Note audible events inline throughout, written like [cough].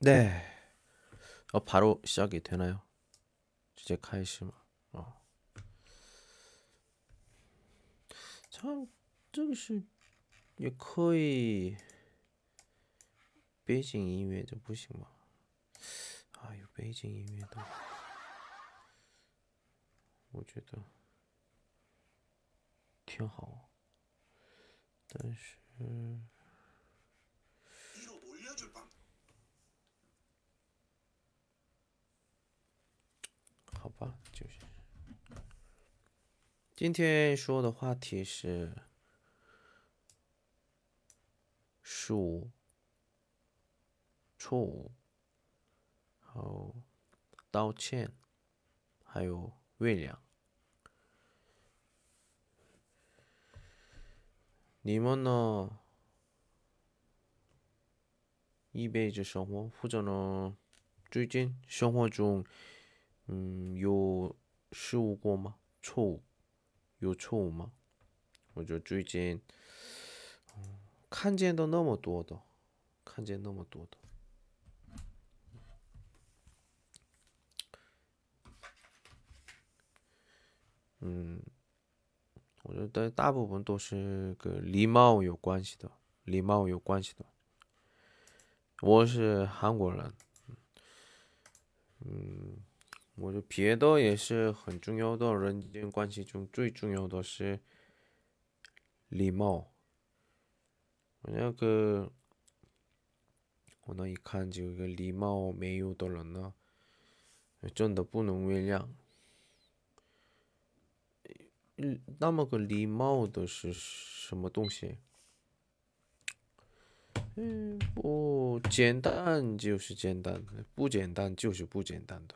네. 어, 바로 시작이 되나요? 주제 카이시마. 어. 참, 这个是北京音乐的不行吗？啊，有北京音乐的，我觉得挺好。但是。 好吧，就是。今天说的话题是数、错误，还有道歉，还有原谅。你们呢？一辈子生活，或者呢？最近生活中。嗯，有失误过吗？错误，有错误吗？我觉最近，看见的那么多的，看见那么多的，嗯，我觉得大部分都是跟礼貌有关系的，礼貌有关系的。我是韩国人，嗯。我觉得别的也是很重要的，人间关系中最重要的是礼貌。那个我那一看就一个礼貌没有的人呢，真的不能原谅。嗯，那么个礼貌的是什么东西？嗯，不简单就是简单，不简单就是不简单的。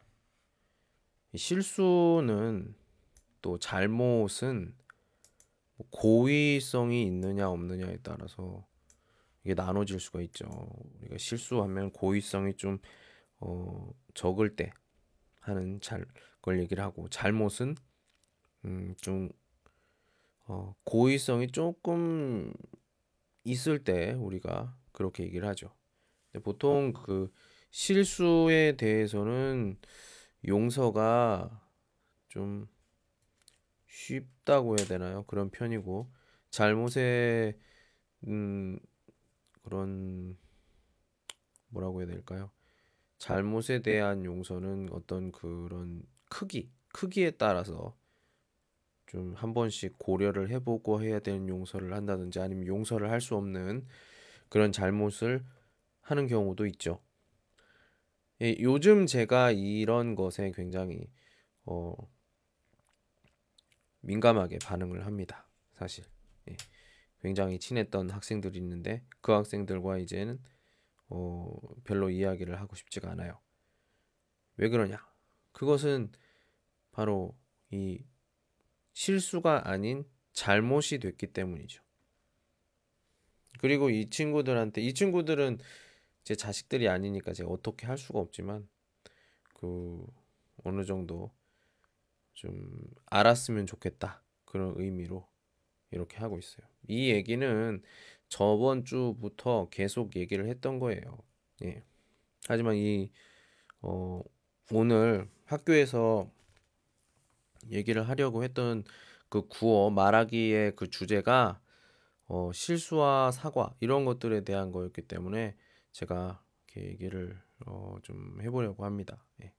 실수는 또 잘못은 뭐 고의성이 있느냐 없느냐에 따라서 이게 나눠질 수가 있죠. 우리가 실수하면 고의성이 좀 어, 적을 때 하는 잘 걸 얘기를 하고 잘못은 음, 좀 어, 고의성이 조금 있을 때 우리가 그렇게 얘기를 하죠. 보통 그 실수에 대해서는 용서가 좀 쉽다고 해야 되나요? 그런 편이고 잘못에 음 그런 뭐라고 해야 될까요? 잘못에 대한 용서는 어떤 그런 크기, 크기에 따라서 좀 한 번씩 고려를 해보고 해야 되는 용서를 한다든지 아니면 용서를 할 수 없는 그런 잘못을 하는 경우도 있죠. 예, 요즘 제가 이런 것에 굉장히 어, 민감하게 반응을 합니다. 사실 예, 굉장히 친했던 학생들이 있는데 그 학생들과 이제는 어, 별로 이야기를 하고 싶지가 않아요. 왜 그러냐? 그것은 바로 이 실수가 아닌 잘못이 됐기 때문이죠. 그리고 이 친구들한테 이 친구들은 제 자식들이 아니니까 제가 어떻게 할 수가 없지만 그 어느 정도 좀 알았으면 좋겠다 그런 의미로 이렇게 하고 있어요. 이 얘기는 저번 주부터 계속 얘기를 했던 거예요. 예. 하지만 이 어, 오늘 학교에서 얘기를 하려고 했던 그 구어 말하기의 그 주제가 어, 실수와 사과 이런 것들에 대한 거였기 때문에 제가 이렇게 얘기를 어, 좀 해보려고 합니다. 예.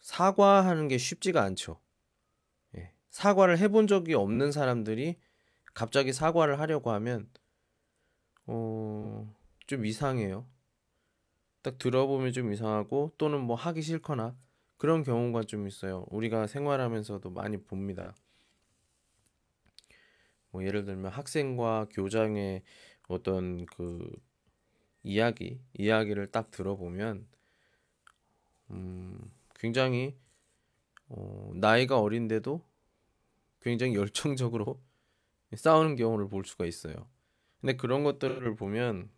사과하는 게 쉽지가 않죠. 예. 사과를 해본 적이 없는 사람들이 갑자기 사과를 하려고 하면 어, 좀 이상해요. 딱 들어보면 좀 이상하고 또는 뭐 하기 싫거나 그런 경우가 좀 있어요. 우리가 생활하면서도 많이 봅니다. 뭐 예를 들면 학생과 교장의 어떤 그 이야기, 이야기를 딱 들어보면 음, 굉장히 어, 나이가 어린데도 굉장히 열정적으로 [laughs] 싸우는 경우를 볼 수가 있어요. 근데 그런 것들을 보면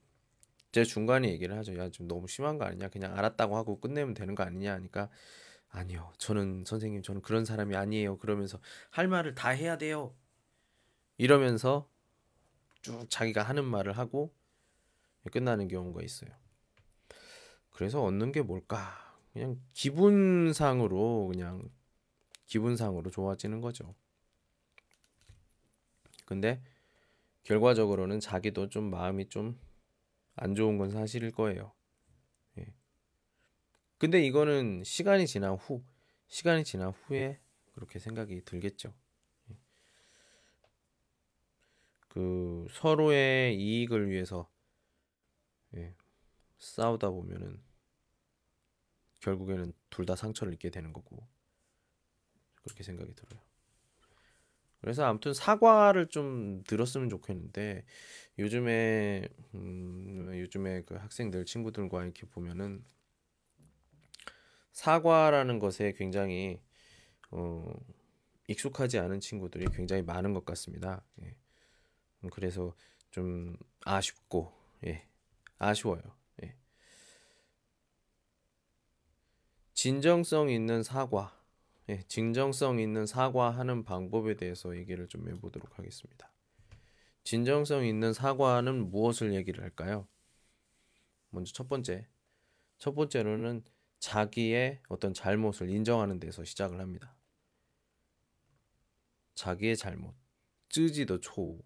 제 중간에 얘기를 하죠. 야, 좀 너무 심한 거 아니냐? 그냥 알았다고 하고 끝내면 되는 거 아니냐? 하니까 아니요. 저는 선생님, 저는 그런 사람이 아니에요. 그러면서 할 말을 다 해야 돼요. 이러면서 쭉 자기가 하는 말을 하고 끝나는 경우가 있어요. 그래서 얻는 게 뭘까? 그냥 기분상으로 그냥 기분상으로 좋아지는 거죠. 근데 결과적으로는 자기도 좀 마음이 좀 안 좋은 건 사실일 거예요. 예. 근데 이거는 시간이 지난 후, 시간이 지난 후에 그렇게 생각이 들겠죠. 예. 그 서로의 이익을 위해서 예. 싸우다 보면은 결국에는 둘 다 상처를 입게 되는 거고 그렇게 생각이 들어요. 그래서 아무튼 사과를 좀 들었으면 좋겠는데 요즘에 음, 요즘에 그 학생들 친구들과 이렇게 보면은 사과라는 것에 굉장히 어, 익숙하지 않은 친구들이 굉장히 많은 것 같습니다. 예. 음, 그래서 좀 아쉽고 예 아쉬워요. 예. 진정성 있는 사과, 예, 진정성 있는 사과하는 방법에 대해서 얘기를 좀 해보도록 하겠습니다. 진정성 있는 사과는 무엇을 얘기를 할까요? 먼저 첫 번째, 첫 번째로는 자기의 어떤 잘못을 인정하는 데서 시작을 합니다. 자기의 잘못, 쯔지도 초우.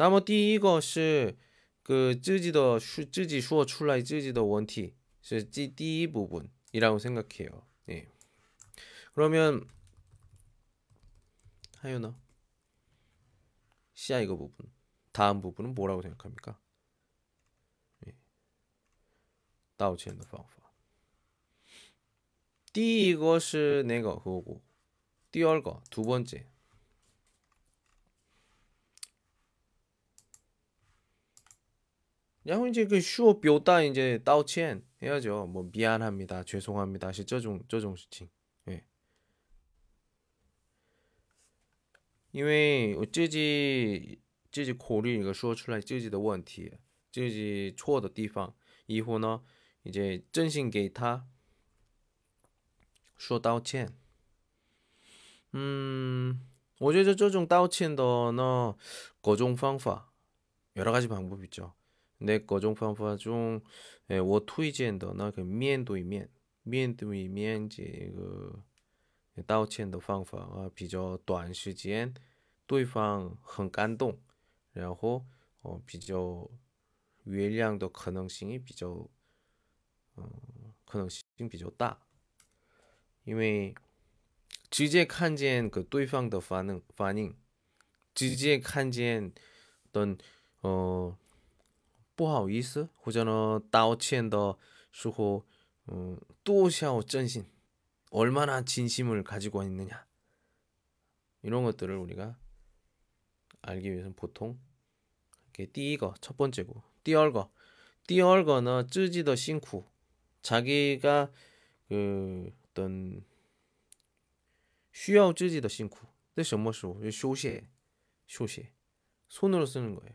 那么第一个是个自己的自己说出来自己的问题，是第第一部分。 이라고 생각해요. 예. 그러면 하윤아 시아 이거 부분 다음 부분은 뭐라고 생각합니까? 예. 道歉的方法第一个是那个和第二个두 번째 然后 이제 그 쇼 뼈다 이제 道歉 해야죠. 뭐 미안합니다. 죄송합니다. 시 저종 저종 수칭. 예. 因为自己自己考虑一个说出来自己的问题，自己错的地方，以后呢，이제真心给他说道歉。嗯， 我觉得这种道歉的呢各种方法 여러 가지 방법 있죠. 那各种方法中，哎，我推荐的那个面对面、面对面这个道歉的方法啊，比较短时间，对方很感动，然后哦，比较原谅的可能性比较，嗯，可能性比较大，因为直接看见个对方的反应，反应，直接看见等，呃。 不好意思或者呢道歉的时候 음, 多少 真心 얼마나 진심을 가지고 있느냐 이런 것들을 우리가 알기 위해서는 보통 이렇게 띠거 첫 번째고 띠얼거 띠얼거는 쯔지더 싱쿠 자기가 그 어떤 需要自己的辛苦，这什么时候？休息，休息， 손으로 쓰는 거예요.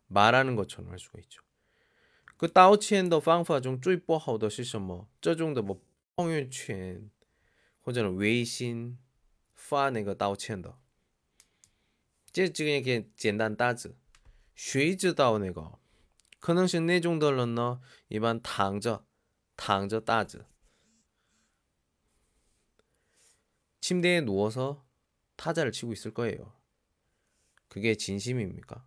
말하는 것처럼 할 수가 있죠. 그 다오치엔더 방파 중最 不好的是什么?这种的뭐 朋友圈或者 웨이신 发那个道歉的，这这个简单大字，谁知道那个？可能是那种的人呢，一般躺着。躺着 따즈 침대에 누워서 타자를 치고 있을 거예요. 그게 진심입니까?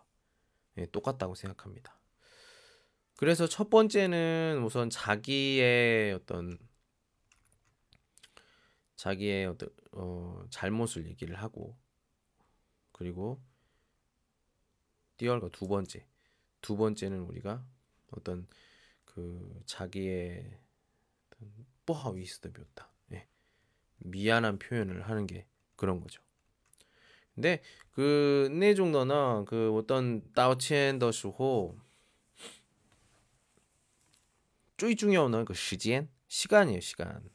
예, 똑같다고 생각합니다. 그래서 첫 번째는 우선 자기의 어떤 자기의 어떤 어, 잘못을 얘기를 하고 그리고 띄얼과 두 번째 두 번째는 우리가 어떤 그 자기의 뽀하위스도 묘다. 예. 미안한 표현을 하는 게 그런 거죠. 근데 그 내종너나 그 어떤 다오첸더时候 最重要的그 시간 시간이에요 시간.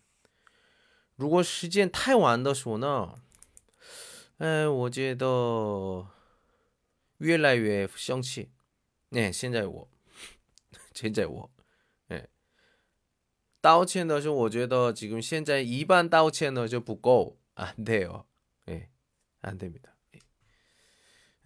如果时间太晚的时候呢，哎，我觉得越来越生气。哎，现在我，现在我道歉的时候，我觉得지금现在一般道歉呢就不够안 돼요. 예. 안 됩니다. 예.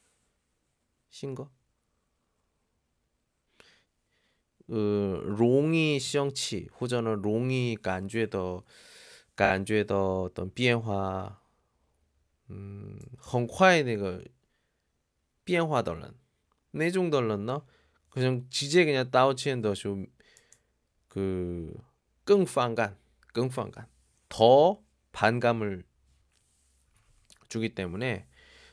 性格，呃，容易生气或者呢，容易感觉到感觉到的变化，嗯，很快那个变化的人，那种的人呢，可能直接给人家道歉的时候。그 끙판간, 끙판간 더 반감을 주기 때문에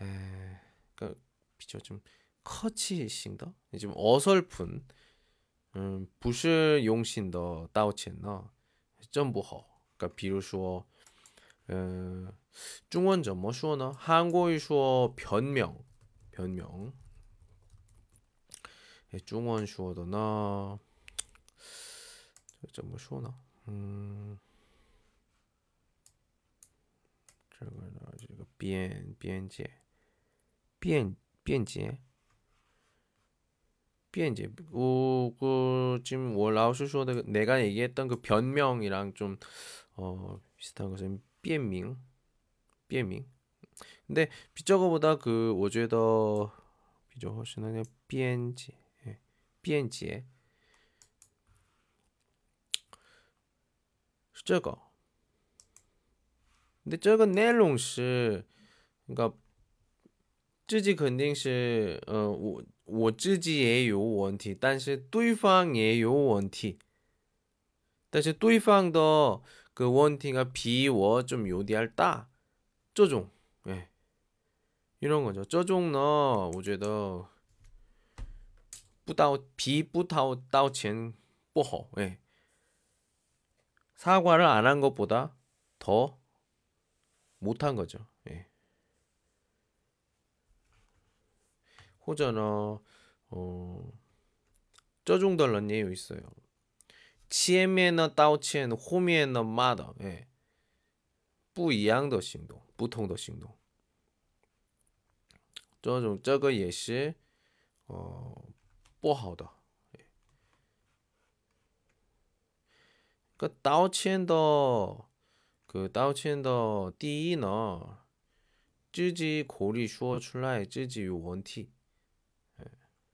에, 그러니까 비교 좀 커치싱더 좀 어설픈 음, 不是用心的道歉呢真不好 그러니까 比如说 음, 中文怎么说呢? 한국어 说 변명 변명 中文说的呢怎么说呢? 음, 这个呢这个边边界 비엔 비엔지. 비엔지. 오그 지금 월라오슈쇼데 내가 얘기했던 그 변명이랑 좀 어 비슷한 것은 비엔밍. 비엔밍. 근데 비저거보다 그 오주에 더 비저 훨씬 그냥 비엔지. 예. 비엔지에. 저거. 근데 저거 내롱 씨 그러니까 自己肯定是呃我我自己也有问题，但是对方也有问题，但是对方的个问题啊比我좀有点大，这种，哎，이런거죠这种呢，我觉得不道比不道道歉不好，哎，사과를안한것보다더못한거죠 或者呢, 어, 这种的人也有 있어요. 前面呢道歉后面呢骂的, 예. 不一样的行动,不同的行动. 这种这个也是 어, 不好的. 예. 그 道歉的,그道歉的第一呢,自己口里说出来自己有问题。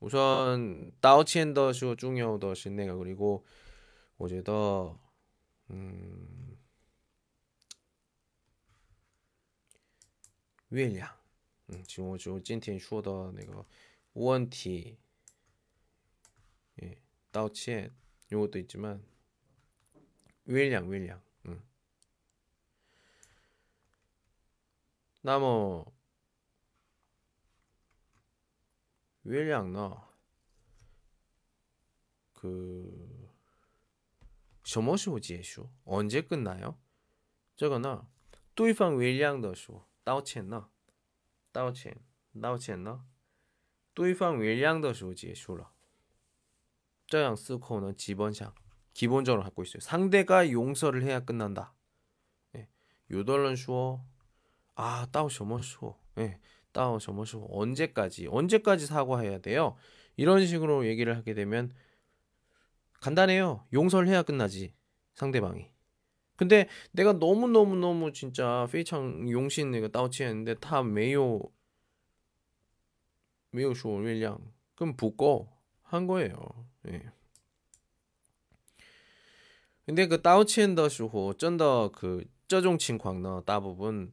우선 다우첸더 중요더 신내가 그리고 어제더 음 위月량 음, 지금 我就今天说的那个问题 예, 道歉 요것도 있지만 月량月량 음. 那么 月亮呢？그什么 时候结束? 언제 끝나요? 这个呢对方原谅的时候道歉呢道歉呢对方原谅的时候结束了这样思考呢基本上 기본적으로 갖고 있어요. 상대가 용서를 해야 끝난다. 예. 有的人说啊到什么时候 예. 다운 점호수 언제까지 언제까지 사과해야 돼요? 이런 식으로 얘기를 하게 되면 간단해요. 용서를 해야 끝나지 상대방이. 근데 내가 너무 너무 너무 진짜 페이창 용신 내가 따오치했는데 다 메요 메요 쇼윌량 그럼 붙고 한 거예요. 예. 근데 그 따오치엔더时候 真的그 这种情况呢大部分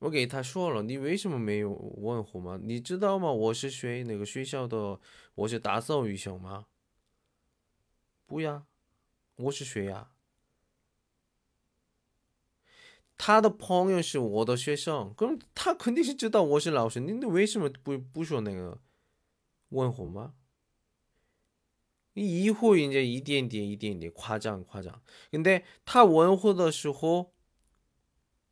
我给他说了，你为什么没有问候吗？你知道吗？我是谁？哪个学校的？我是大四语校吗？不呀，我是谁呀？他的朋友是我的学生，可能他肯定是知道我是老师，你为什么不不说那个问候吗？一会이제一点点一点点夸张夸张，근데他问候的时候，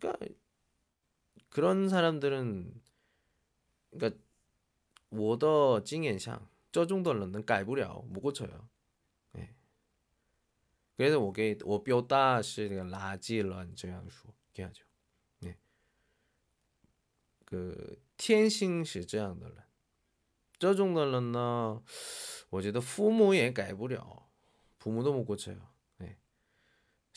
네. 그러니까 그런 사람들은 그러니까 我的经验上저 정도는 改不了못 고쳐요. 네. 그래서 我给我表达是垃圾人这样说，这样그天性 是这样的人， 这种的人呢，我觉得父母也改不了，부모도 못 고쳐요. 네.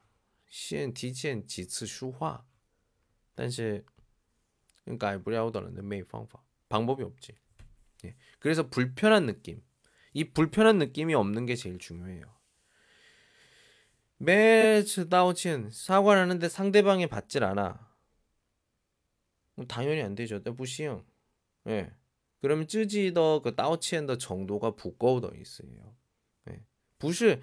先提前几次说话，但是改不了的人没方法，방법이없지예그래서불편한느낌이불편한느낌이없는게제일중요해요매次道歉사과를하는데상대방이받질않아당연히안되죠不行예 그러면 쯔지더 그 따오치엔더 정도가 부꺼워더 있어요. 네. 不是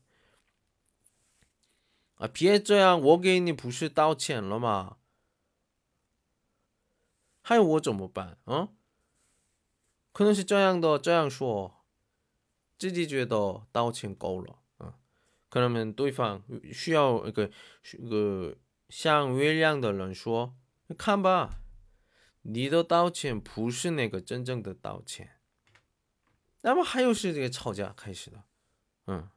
啊，别这样，我给你不是道歉了吗？还有我怎么办啊？可能是这样的，这样说，自己觉得道歉够了啊。可能对方需要一个个像月亮的人说：“看吧，你的道歉不是那个真正的道歉。”那么还有是这个吵架开始了，嗯。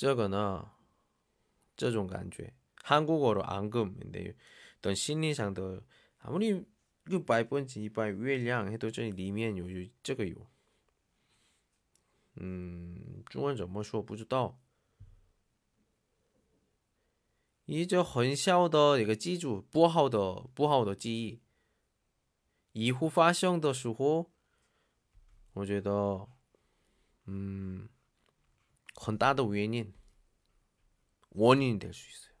这个呢，这种感觉，韩国어로안금근데어심리상도아무리그百分之一百原谅，해도这里面有这个有， 嗯，中文怎么说不知道。一个很小的一个记住不好的不好的记忆，以后发生的时候，我觉得，嗯， 很大的原因，원인이될수있어요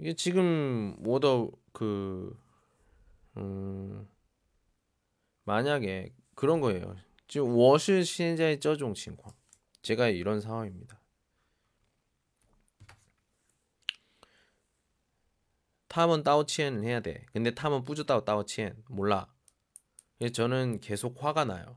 이게 지금 워더 그 음, 만약에 그런 거예요. 지금 我是现在这种情况. 제가 이런 상황입니다. 他们道歉 해야 돼. 근데 他们不知道道歉 몰라. 저는 계속 화가 나요.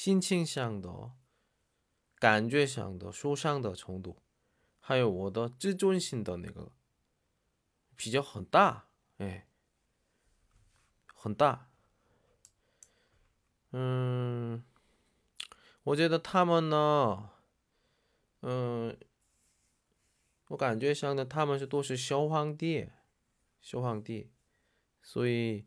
心情上的、感觉上的受伤的程度。还有我的自尊心的那个比较很大，哎，很大。嗯，我觉得他们呢，嗯，我感觉像的他们是都是小皇帝，小皇帝，所以，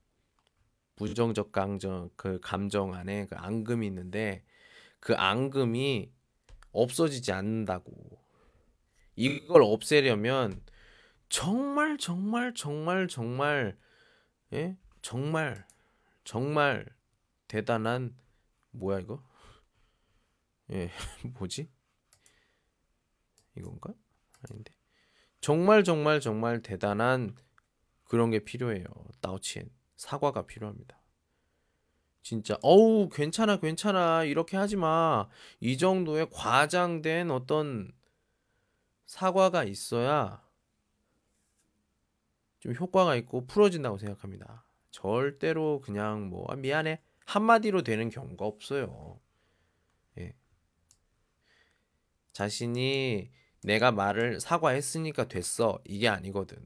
부정적 감정 그 감정 안에 그 앙금이 있는데 그 앙금이 없어지지 않는다고 이걸 없애려면 정말 정말 정말 정말 예? 정말 정말 대단한 뭐야 이거? 예 [laughs] 뭐지? 이건가? 아닌데. 정말 정말 정말 대단한 그런 게 필요해요. 다우치엔 사과가 필요합니다 진짜 어우 괜찮아 괜찮아 이렇게 하지 마 이 정도의 과장된 어떤 사과가 있어야 좀 효과가 있고 풀어진다고 생각합니다. 절대로 그냥 뭐 아, 미안해 한마디로 되는 경우가 없어요. 예. 자신이 내가 말을 사과했으니까 됐어 이게 아니거든.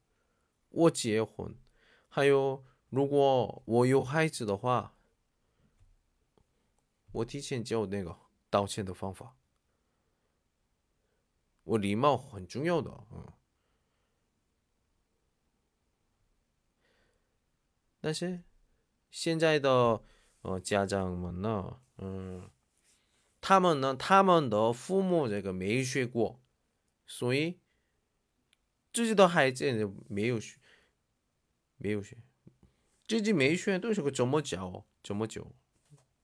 我结婚，还有如果我有孩子的话，我提前教那个道歉的方法。我礼貌很重要的，嗯。但是现在的呃家长们呢，嗯，他们呢，他们的父母这个没学过，所以自己的孩子也没有学，没有学，自己没学都是个怎么教，怎么教，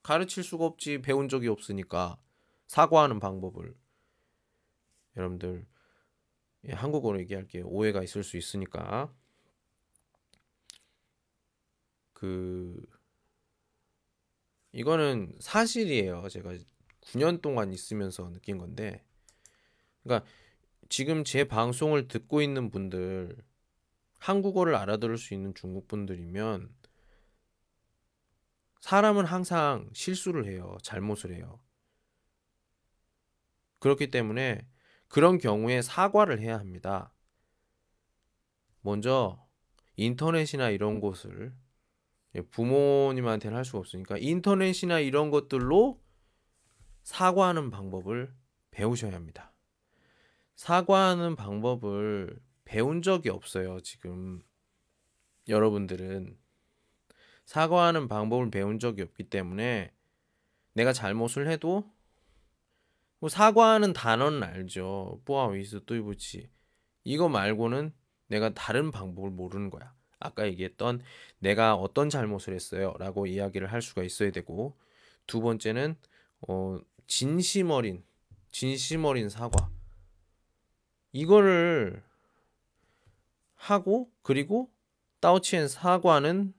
가르칠수가없지배운적이없으니까사과하는방법을여러분들예한국어로얘기할게요오해가있을수있으니까 그 이거는 사실이에요. 제가 9년 동안 있으면서 느낀 건데, 그러니까 지금 제 방송을 듣고 있는 분들, 한국어를 알아들을 수 있는 중국 분들이면 사람은 항상 실수를 해요. 잘못을 해요. 그렇기 때문에 그런 경우에 사과를 해야 합니다. 먼저 인터넷이나 이런 곳을 부모님한테는 할 수가 없으니까 인터넷이나 이런 것들로 사과하는 방법을 배우셔야 합니다. 사과하는 방법을 배운 적이 없어요, 지금. 여러분들은 사과하는 방법을 배운 적이 없기 때문에 내가 잘못을 해도 뭐 사과하는 단어는 알죠. 뿌아위스 또이부치 이거 말고는 내가 다른 방법을 모르는 거야. 아까 얘기했던 내가 어떤 잘못을 했어요 라고 이야기를 할 수가 있어야 되고 두 번째는 어 진심 어린 진심 어린 사과 이거를 하고 그리고 따오치엔 사과는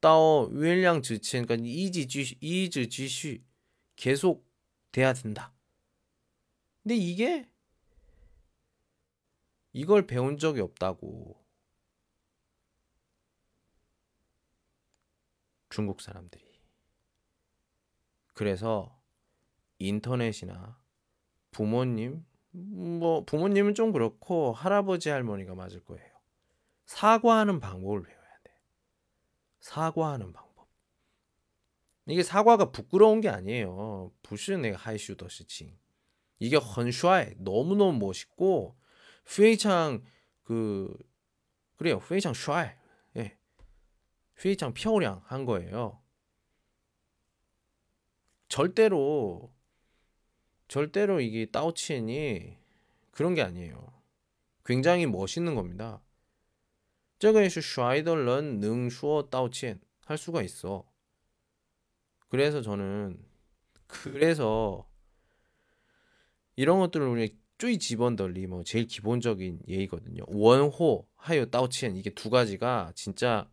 따오 윌량 지첸 그러니까 이지 쥐 이지 쥐쉬 계속 돼야 된다. 근데 이게 이걸 배운 적이 없다고 중국 사람들이 그래서 인터넷이나 부모님 뭐 부모님은 좀 그렇고 할아버지 할머니가 맞을 거예요. 사과하는 방법을 배워야 돼. 사과하는 방법. 이게 사과가 부끄러운 게 아니에요. 부슈네 하이슈더시칭. 이게 헌슈아에 너무너무 멋있고 휘창 그 그래요. 휘창 슈아에. 예. 휘창 표량한 거예요. 절대로 절대로 이게 따오치엔이 그런 게 아니에요. 굉장히 멋있는 겁니다. 저거에슈 슈아이덜런 능슈어 따오치엔 할 수가 있어. 그래서 저는 그래서 이런 것들을 우리 쪼이 집원덜리 뭐 제일 기본적인 예이거든요. 원호 하요 따오치엔 이게 두 가지가 진짜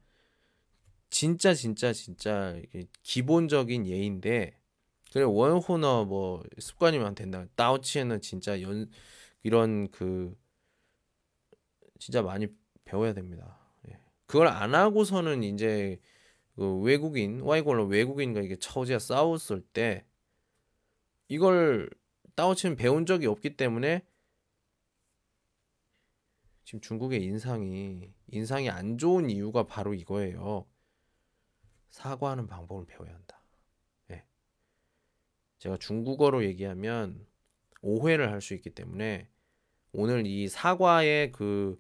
진짜 진짜 진짜 기본적인 예인데 그래 원호너 뭐 습관이면 된다. 따오치에는 진짜 연 이런 그 진짜 많이 배워야 됩니다. 예. 그걸 안 하고서는 이제 그 외국인 와이골로 외국인과 이게 처지가 싸웠을 때 이걸 따오치는 배운 적이 없기 때문에 지금 중국의 인상이 인상이 안 좋은 이유가 바로 이거예요. 사과하는 방법을 배워야 한다. 제가 중국어로 얘기하면 오해를 할 수 있기 때문에 오늘 이 사과의 그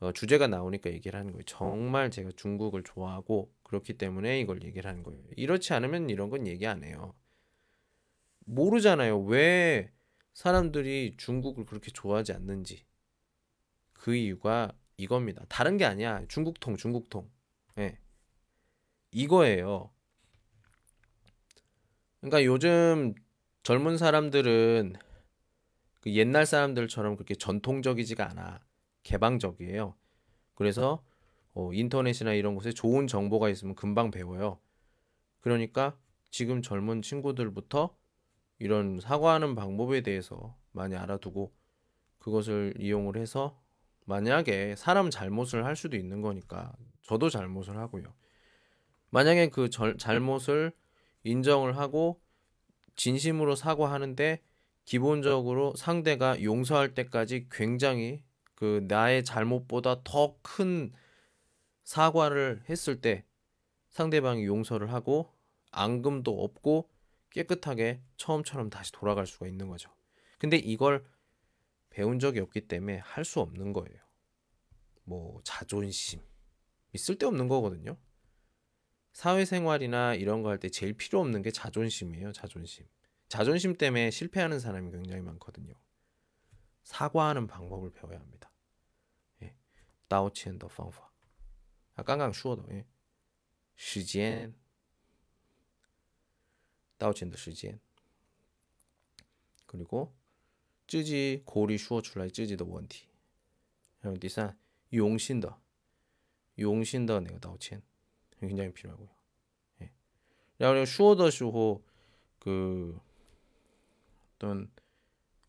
어, 주제가 나오니까 얘기를 하는 거예요. 정말 제가 중국을 좋아하고 그렇기 때문에 이걸 얘기를 하는 거예요. 이렇지 않으면 이런 건 얘기 안 해요. 모르잖아요. 왜 사람들이 중국을 그렇게 좋아하지 않는지. 그 이유가 이겁니다. 다른 게 아니야. 중국통, 중국통. 예. 네. 이거예요. 그러니까 요즘 젊은 사람들은 그 옛날 사람들처럼 그렇게 전통적이지가 않아. 개방적이에요. 그래서 어, 인터넷이나 이런 곳에 좋은 정보가 있으면 금방 배워요. 그러니까 지금 젊은 친구들부터 이런 사과하는 방법에 대해서 많이 알아두고 그것을 이용을 해서 만약에 사람 잘못을 할 수도 있는 거니까 저도 잘못을 하고요. 만약에 그 절, 잘못을 인정을 하고 진심으로 사과하는데 기본적으로 상대가 용서할 때까지 굉장히 그 나의 잘못보다 더 큰 사과를 했을 때 상대방이 용서를 하고 앙금도 없고 깨끗하게 처음처럼 다시 돌아갈 수가 있는 거죠. 근데 이걸 배운 적이 없기 때문에 할 수 없는 거예요. 뭐 자존심 있을 데 없는 거거든요. 사회생활이나 이런 거 할 때 제일 필요 없는 게 자존심이에요. 자존심. 자존심 때문에 실패하는 사람이 굉장히 많거든요. 사과하는 방법을 배워야 합니다. 예. 다오치엔더 방법. 아, 깡깡 슈어도. 예. 시간. 다오치엔더 시간. 그리고 쯔지 고리 슈어 출라이 쯔지더 원티. 그리고 第三용신더. 용신더 내가 다오치엔. 굉장히 필요하고요. 예. 그리고 슈어더 슈호 그 어떤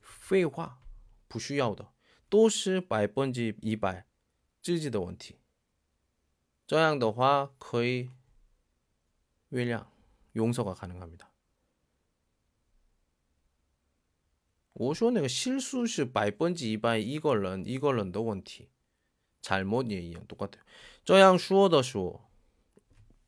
废话不需要的都是百分之一百自己的问题这样的话可以原谅 용서가 가능합니다. 我说那个실수是百分之一百一个人一个人的问题잘못也一样 똑같아요. 这样说的说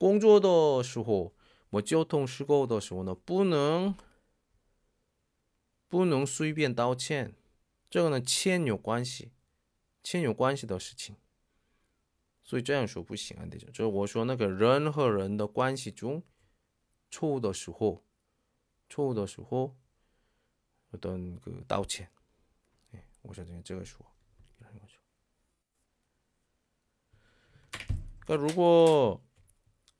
工作的时候，我交通事故的时候呢，不能不能随便道歉。这个呢，欠有关系，欠有关系的事情。所以这样说不行啊，这种，就是我说那个人和人的关系中，错误的时候，错误的时候。我等个道歉。哎，我想这个这个说。那如果。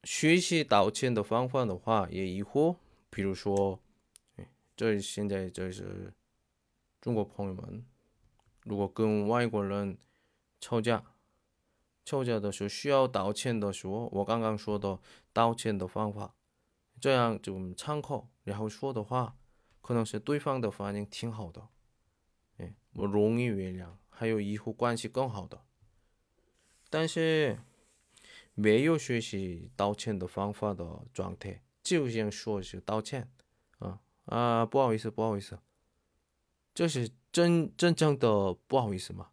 学习道歉的方法的话，也以后，比如说，这现在这是中国朋友们，如果跟外国人吵架，吵架的时候需要道歉的时候，我刚刚说的道歉的方法，这样就参考，然后说的话，可能是对方的反应挺好的，哎，我容易原谅，还有以后关系更好的，但是。没有学习道歉的方法的状态，就想说是道歉，啊啊，不好意思，不好意思，这是真真正的不好意思吗？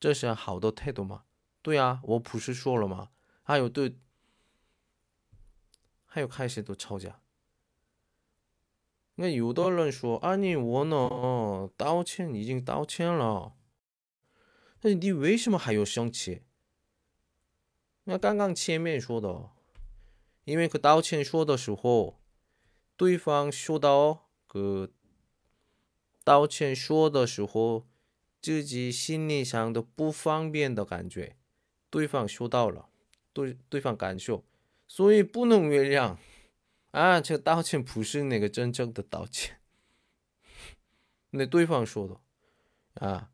这是好的态度吗？对啊，我不是说了吗？还有对，还有开始都吵架。那有的人说，啊，你我呢，道歉已经道歉了，那你为什么还要生气？那刚刚前面说的，因为그道歉说的时候，对方说到그道歉说的时候，自己心理上的不方便的感觉，对方说到了，对对方感受，所以不能原谅。啊，这个道歉不是那个真正的道歉。那对方说的，啊，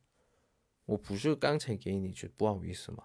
我不是刚才给你句不好意思吗？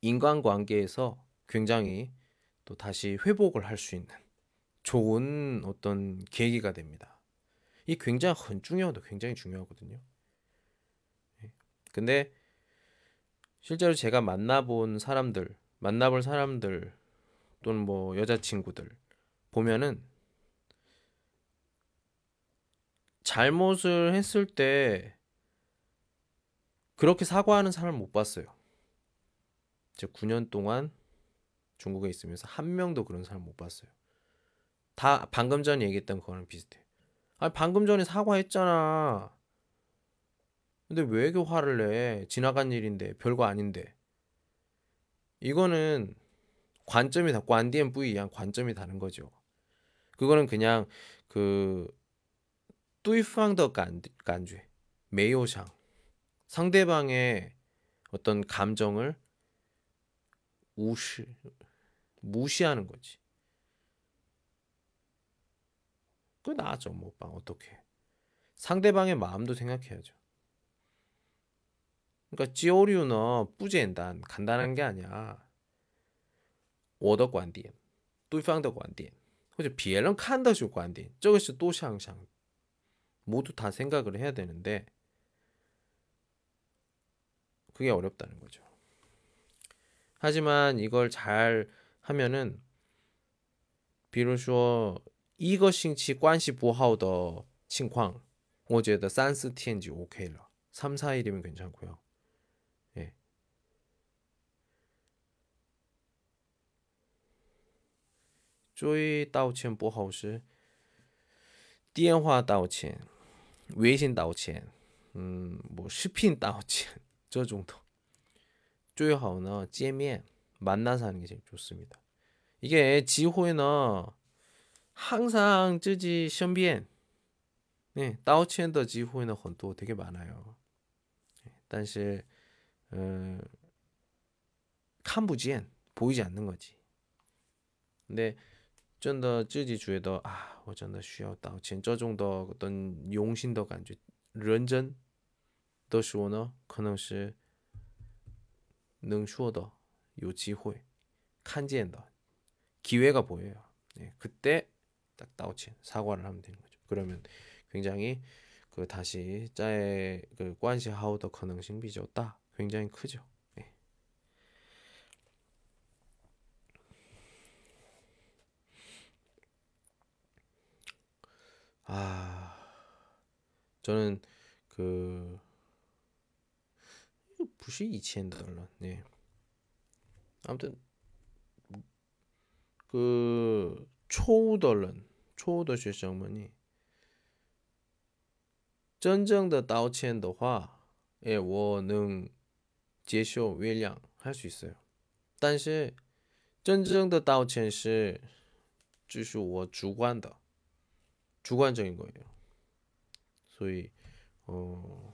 인간관계에서 굉장히 또 다시 회복을 할 수 있는 좋은 어떤 계기가 됩니다. 이 굉장히 중요하다. 굉장히 중요하거든요. 예. 근데 실제로 제가 만나본 사람들, 만나볼 사람들 또는 뭐 여자친구들 보면은 잘못을 했을 때 그렇게 사과하는 사람 못 봤어요. 제가 9년 동안 중국에 있으면서 한 명도 그런 사람 못 봤어요. 다 방금 전에 얘기했던 거랑 비슷해. 아 방금 전에 사과했잖아. 근데 왜 이렇게 화를 내? 지나간 일인데 별거 아닌데. 이거는 관점이 다 관디엔 부이양 관점이 다른 거죠. 그거는 그냥 그 뚜이팡더 간주 메요상 상대방의 어떤 감정을 무시 무시하는 거지. 그 나죠, 뭐, 빵, 어떻게. 상대방의 마음도 생각해야죠. 그러니까, 지오류는 뿌젠단, 간단한 게 아니야. 我的观点对方的观点或者别人看的是观点这个是多想想 모두 다 생각을 해야 되는데 그게 어렵다는 거죠. 하지만 이걸 잘 하면은 比如说一个星期关系不好的情况我觉得三四天就 OK 了 3, 4일이면 괜찮고요. 예. 注意道歉不好是电话道歉，嗯，뭐视频道歉[laughs] 这种的 最好呢见面 만나서 하는 게 제일 좋습니다. 이게 지호에는 항상 쯔지 身边 네, 道歉的机会呢很多 되게 많아요. 但是 어, 看不见 보이지 않는 거지. 근데 真的自己觉得啊，我真的需要道歉，这种的能 说的有机会看见的기회가 보여요. 네, 그때 딱道歉, 사과를 하면 되는 거죠. 그러면 굉장히 그 다시 짜의 그 관시 하우더 가능성 비졌다. 굉장히 크죠. 네. 아, 저는 그 부시 2천 달러. 네. 아무튼 그 초우 달러, 초우 더学生们이 真正的道歉的话，哎，我能接受原谅，할 수 있어요. 但是真正的道歉是，就是我主观的，主观적인 거예요. 所以，呃，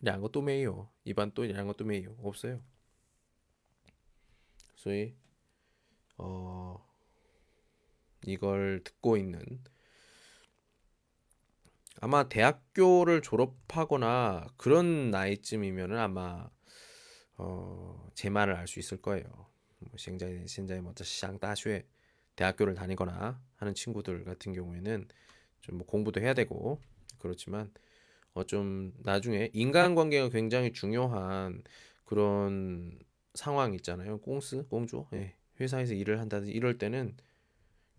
两个都没有 이반 또 两个都没有 없어요. 所以 어 이걸 듣고 있는 아마 대학교를 졸업하거나 그런 나이쯤이면은 아마 어, 제 말을 알 수 있을 거예요. 뭐 현재 현재 먼저 시장 다슈에 대학교를 다니거나 하는 친구들 같은 경우에는 좀 뭐 공부도 해야 되고 그렇지만 어 좀 나중에 인간관계가 굉장히 중요한 그런 상황 있잖아요. 공스, 공주, 예. 회사에서 일을 한다든지 이럴 때는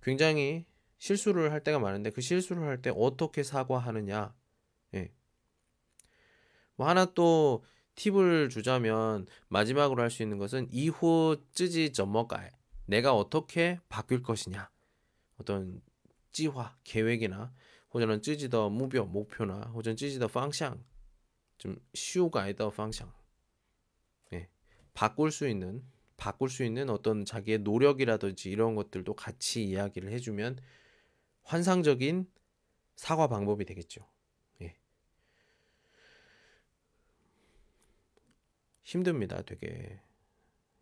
굉장히 실수를 할 때가 많은데 그 실수를 할 때 어떻게 사과하느냐. 예. 뭐 하나 또 팁을 주자면 마지막으로 할 수 있는 것은 이후 쯔지 점머가에 내가 어떻게 바뀔 것이냐. 어떤 찌화 계획이나 혹은 쯔지더 무표 목표나 혹은 쯔지더 방향 좀 쉬우가이 더 방향 예. 바꿀 수 있는 바꿀 수 있는 어떤 자기의 노력이라든지 이런 것들도 같이 이야기를 해주면 환상적인 사과 방법이 되겠죠. 예. 힘듭니다. 되게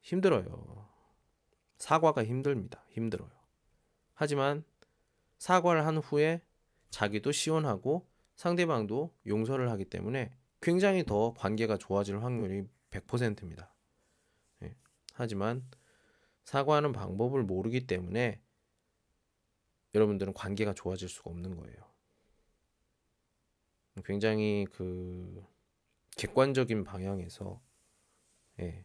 힘들어요. 사과가 힘듭니다. 힘들어요. 하지만 사과를 한 후에 자기도 시원하고 상대방도 용서를 하기 때문에 굉장히 더 관계가 좋아질 확률이 100%입니다. 예. 하지만 사과하는 방법을 모르기 때문에 여러분들은 관계가 좋아질 수가 없는 거예요. 굉장히 그 객관적인 방향에서 예.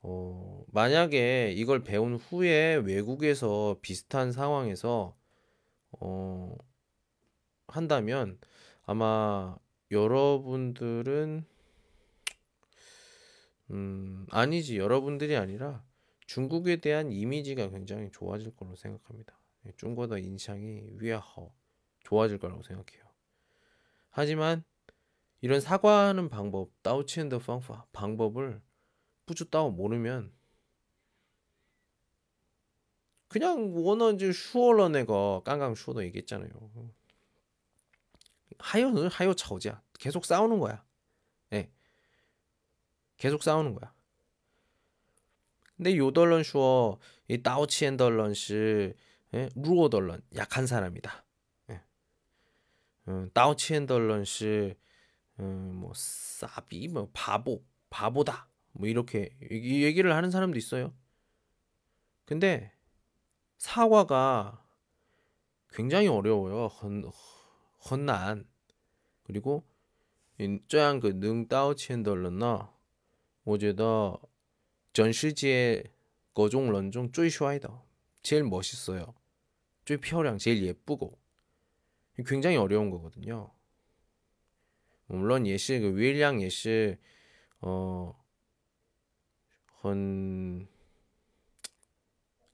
어, 만약에 이걸 배운 후에 외국에서 비슷한 상황에서 어, 한다면 아마 여러분들은 음, 아니지 여러분들이 아니라 중국에 대한 이미지가 굉장히 좋아질 거라고 생각합니다. 예, 중국의 인상이 위아허 좋아질 거라고 생각해요. 하지만 이런 사과하는 방법, 따오치엔더 방파 방법을 뿌주 따오 모르면 그냥 원어지 슈얼런네가 깡깡 슈어도 얘기했잖아요. 하요는 하요 차오지야. 계속 싸우는 거야. 예. 계속 싸우는 거야. 근데 요덜런 슈어 이 다오치엔 덜런시 예? 루어 덜런 약한 사람이다. 예. 음, 다오치엔 덜런시 음, 뭐 사비 뭐 바보 바보다 뭐 이렇게 얘기를 하는 사람도 있어요. 근데 사과가 굉장히 어려워요. 헌, 헌난 그리고 这样个能道歉的人呢，我觉得전世界 거종 런종 最帅的 제일 멋있어요. 最漂亮 제일 예쁘고 굉장히 어려운 거거든요. 물론 예시 그 윌량 예시 어, 很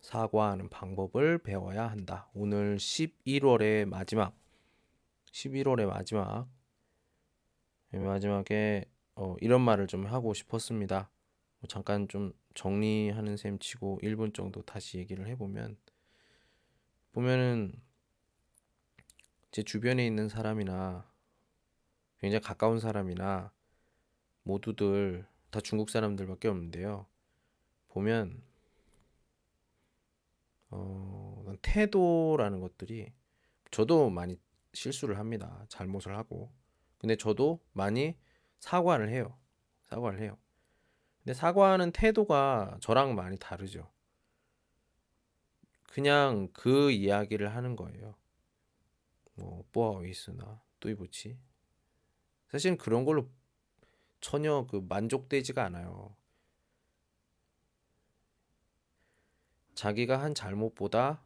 사과하는 방법을 배워야 한다. 오늘 11월의 마지막 11월의 마지막 예, 마지막에 어, 이런 말을 좀 하고 싶었습니다. 뭐 잠깐 좀 정리하는 셈 치고 1분 정도 다시 얘기를 해보면 보면은 제 주변에 있는 사람이나 굉장히 가까운 사람이나 모두들 다 중국 사람들밖에 없는데요. 보면 어, 태도라는 것들이 저도 많이 실수를 합니다. 잘못을 하고. 근데 저도 많이 사과를 해요. 사과를 해요. 근데 사과하는 태도가 저랑 많이 다르죠. 그냥 그 이야기를 하는 거예요. 뭐, 뽀아위스나 뚜이부치. 사실은 그런 걸로 전혀 그 만족되지가 않아요. 자기가 한 잘못보다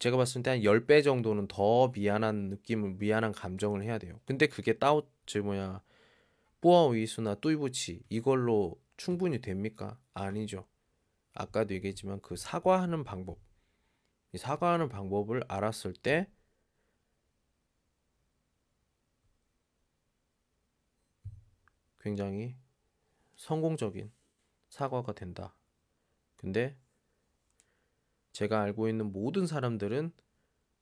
제가 봤을 때 한 10배 정도는 더 미안한 느낌을, 미안한 감정을 해야 돼요. 근데 그게 따오, 저 뭐냐, 뽀아위수나 뚜이부치, 이걸로 충분히 됩니까? 아니죠. 아까도 얘기했지만 그 사과하는 방법, 이 사과하는 방법을 알았을 때 굉장히 성공적인 사과가 된다. 근데 제가 알고 있는 모든 사람들은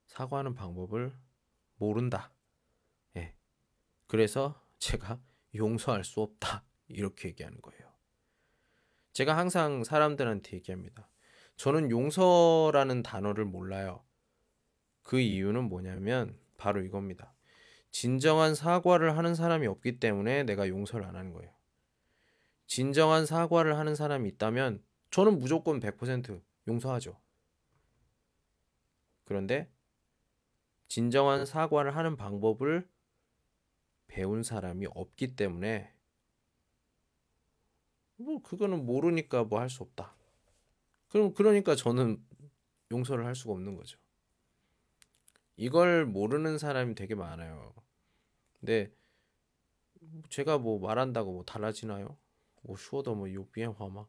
사과하는 방법을 모른다. 예. 그래서 제가 용서할 수 없다. 이렇게 얘기하는 거예요. 제가 항상 사람들한테 얘기합니다. 저는 용서라는 단어를 몰라요. 그 이유는 뭐냐면 바로 이겁니다. 진정한 사과를 하는 사람이 없기 때문에 내가 용서를 안 하는 거예요. 진정한 사과를 하는 사람이 있다면 저는 무조건 100% 용서하죠. 그런데 진정한 사과를 하는 방법을 배운 사람이 없기 때문에 뭐 그거는 모르니까 뭐 할 수 없다. 그럼 그러니까 저는 용서를 할 수가 없는 거죠. 이걸 모르는 사람이 되게 많아요. 근데 제가 뭐 말한다고 뭐 달라지나요? 뭐 쉬워도 뭐 요비엔 화막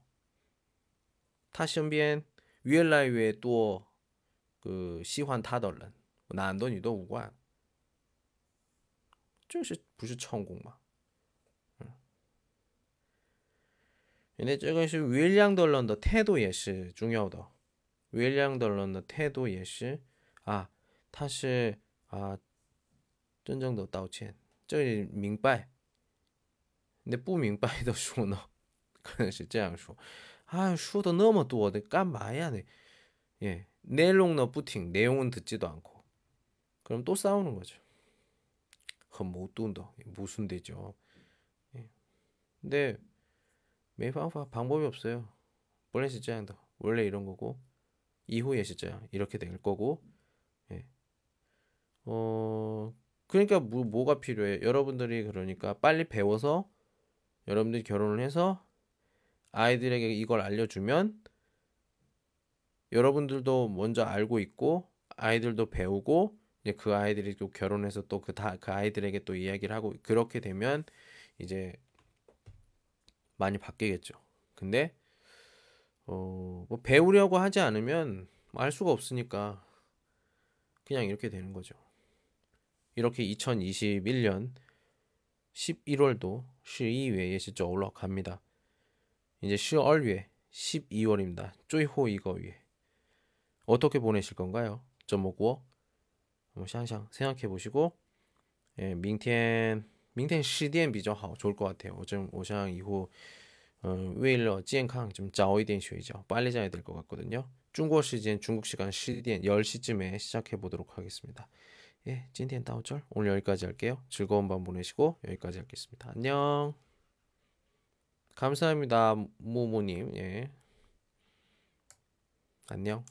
他身边越来越多个喜欢他的人。男的女的无关，这是不是成功嘛？嗯，因为这个是原谅的人的态度也是重要的，原谅的人的态度也是啊，他是啊真正的道歉，这里明白。那不明白的说呢，可能是这样说 아, 슈도 너무 두어. 내가 마야네. 예. 내롱 너 부팅. 내용은 듣지도 않고. 그럼 또 싸우는 거죠. 못 둔다. 뭐 무슨 되죠. 예. 근데 매방파 방법이 없어요. 원래 시장이다. 원래 이런 거고 이후에 시장 이렇게 될 거고. 예. 어 그러니까 뭐, 뭐가 필요해? 여러분들이 그러니까 빨리 배워서 여러분들이 결혼을 해서 아이들에게 이걸 알려주면 여러분들도 먼저 알고 있고 아이들도 배우고 이제 그 아이들이 또 결혼해서 또 그 다그 그 아이들에게 또 이야기를 하고 그렇게 되면 이제 많이 바뀌겠죠. 근데 어 뭐 배우려고 하지 않으면 알 수가 없으니까 그냥 이렇게 되는 거죠. 이렇게 2021년 11월도 12회 예시죠 올라갑니다. 이제 12월 12월입니다. 쪼이호 이거 위에 어떻게 보내실 건가요? 怎么过? 한번 샹샹 생각해 보시고 예, 明天明天十点比较好 좋을 것 같아요. 我想以后呃为了健康좀早一点睡觉 빨리 자야 될 것 같거든요. 중국 시간 중국 시간 10点 10시쯤에 시작해 보도록 하겠습니다. 예, 今天到这 오늘 여기까지 할게요. 즐거운 밤 보내시고 여기까지 하겠습니다. 안녕. 감사합니다. 모모님. 예. 안녕.